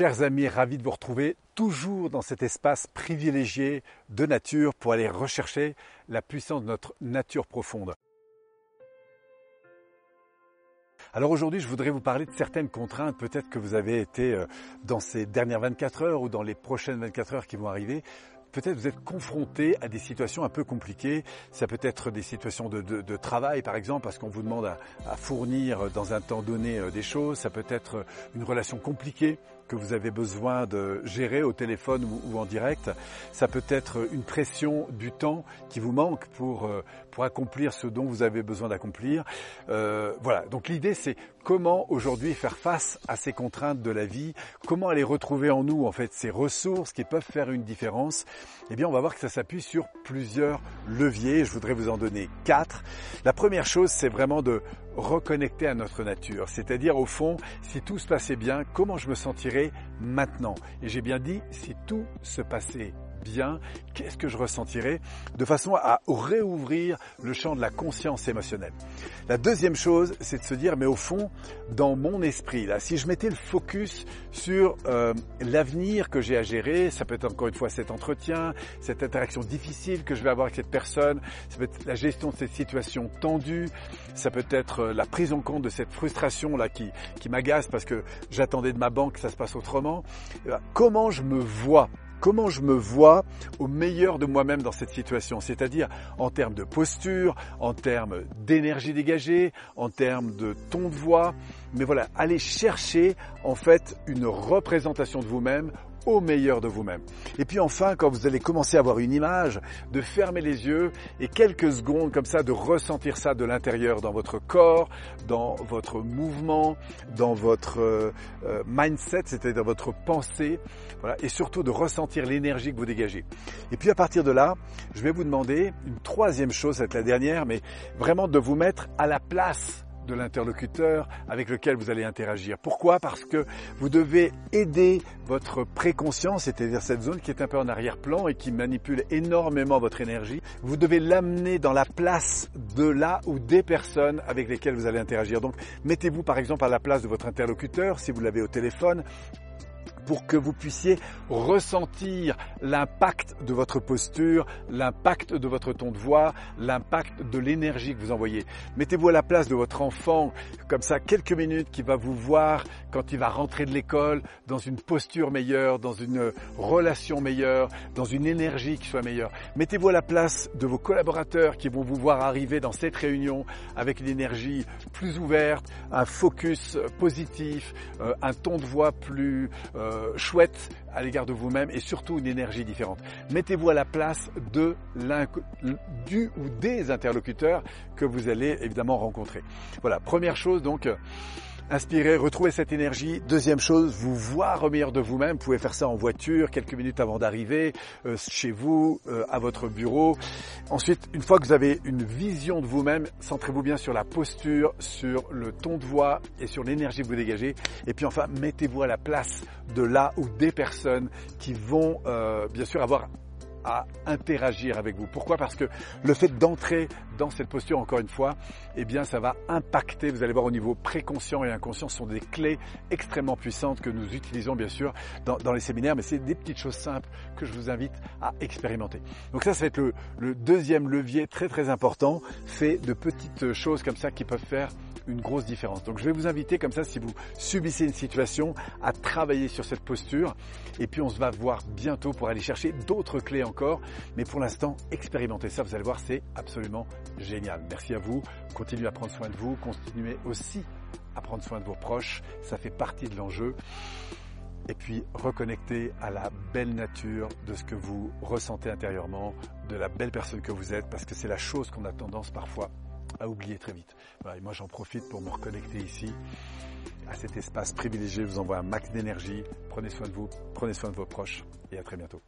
Chers amis, ravi de vous retrouver toujours dans cet espace privilégié de nature pour aller rechercher la puissance de notre nature profonde. Alors aujourd'hui, je voudrais vous parler de certaines contraintes, peut-être que vous avez été euh, dans ces dernières 24 heures ou dans les prochaines 24 heures qui vont arriver, peut-être vous êtes confronté à des situations un peu compliquées. Ça peut être des situations de, travail, par exemple, parce qu'on vous demande à, fournir dans un temps donné euh, des choses. Ça peut être une relation compliquée que vous avez besoin de gérer au téléphone ou, en direct. Ça peut être une pression du temps qui vous manque pour, euh, pour accomplir ce dont vous avez besoin d'accomplir. Euh, voilà, donc l'idée c'est comment aujourd'hui faire face à ces contraintes de la vie, comment aller retrouver en nous en fait ces ressources qui peuvent faire une différence? Eh bien, on va voir que ça s'appuie sur plusieurs leviers. Je voudrais vous en donner quatre. La première chose, c'est vraiment de reconnecter à notre nature. C'est-à-dire, au fond, si tout se passait bien, comment je me sentirais maintenant? Et j'ai bien dit, si tout se passait bien, qu'est-ce que je ressentirais de façon à réouvrir le champ de la conscience émotionnelle. La deuxième chose, c'est de se dire, mais au fond, dans mon esprit, là, si je mettais le focus sur euh, l'avenir que j'ai à gérer, ça peut être encore une fois cet entretien, cette interaction difficile que je vais avoir avec cette personne, ça peut être la gestion de cette situation tendue, ça peut être euh, la prise en compte de cette frustration là qui, qui m'agace parce que j'attendais de ma banque que ça se passe autrement. Euh, comment je me vois comment je me vois au meilleur de moi-même dans cette situation, c'est-à-dire en termes de posture, en termes d'énergie dégagée, en termes de ton de voix, mais voilà, allez chercher en fait une représentation de vous-même au meilleur de vous-même. Et puis enfin, quand vous allez commencer à avoir une image, de fermer les yeux et quelques secondes comme ça, de ressentir ça de l'intérieur dans votre corps, dans votre mouvement, dans votre euh, euh, mindset, c'est-à-dire dans votre pensée, voilà, et surtout de ressentir l'énergie que vous dégagez. Et puis à partir de là, je vais vous demander une troisième chose, c'est la dernière, mais vraiment de vous mettre à la place de l'interlocuteur avec lequel vous allez interagir. Pourquoi? Parce que vous devez aider votre préconscience, c'est-à-dire cette zone qui est un peu en arrière-plan et qui manipule énormément votre énergie. Vous devez l'amener dans la place de là ou des personnes avec lesquelles vous allez interagir. Donc mettez-vous par exemple à la place de votre interlocuteur si vous l'avez au téléphone pour que vous puissiez ressentir l'impact de votre posture, l'impact de votre ton de voix, l'impact de l'énergie que vous envoyez. Mettez-vous à la place de votre enfant, comme ça, quelques minutes, qui va vous voir quand il va rentrer de l'école, dans une posture meilleure, dans une relation meilleure, dans une énergie qui soit meilleure. Mettez-vous à la place de vos collaborateurs qui vont vous voir arriver dans cette réunion avec une énergie plus ouverte, un focus positif, euh, un ton de voix plus euh, euh, chouette à l'égard de vous-même et surtout une énergie différente. Mettez-vous à la place de du ou des interlocuteurs que vous allez évidemment rencontrer. Voilà, première chose donc inspirer, retrouver cette énergie. Deuxième chose, vous voir au meilleur de vous-même. Vous pouvez faire ça en voiture, quelques minutes avant d'arriver, euh, chez vous, euh, à votre bureau. Ensuite, une fois que vous avez une vision de vous-même, centrez-vous bien sur la posture, sur le ton de voix et sur l'énergie que vous dégagez. Et puis enfin, mettez-vous à la place de là ou des personnes qui vont euh, bien sûr avoir à interagir avec vous. Pourquoi? Parce que le fait d'entrer dans cette posture, encore une fois, eh bien, ça va impacter, vous allez voir au niveau préconscient et inconscient, ce sont des clés extrêmement puissantes que nous utilisons, bien sûr, dans, les séminaires, mais c'est des petites choses simples que je vous invite à expérimenter. Donc ça, ça va être le, le deuxième levier très très important, fait de petites choses comme ça qui peuvent faire une grosse différence. Donc je vais vous inviter comme ça, si vous subissez une situation, à travailler sur cette posture. Et puis on se va voir bientôt pour aller chercher d'autres clés encore. Mais pour l'instant, expérimentez ça, vous allez voir, c'est absolument génial. Merci à vous. Continuez à prendre soin de vous. Continuez aussi à prendre soin de vos proches. Ça fait partie de l'enjeu. Et puis reconnecter à la belle nature de ce que vous ressentez intérieurement, de la belle personne que vous êtes, parce que c'est la chose qu'on a tendance parfois à oublier très vite. moi j'en profite pour me reconnecter ici à cet espace privilégié. Je vous envoie un max d'énergie. Prenez soin de vous, prenez soin de vos proches et à très bientôt.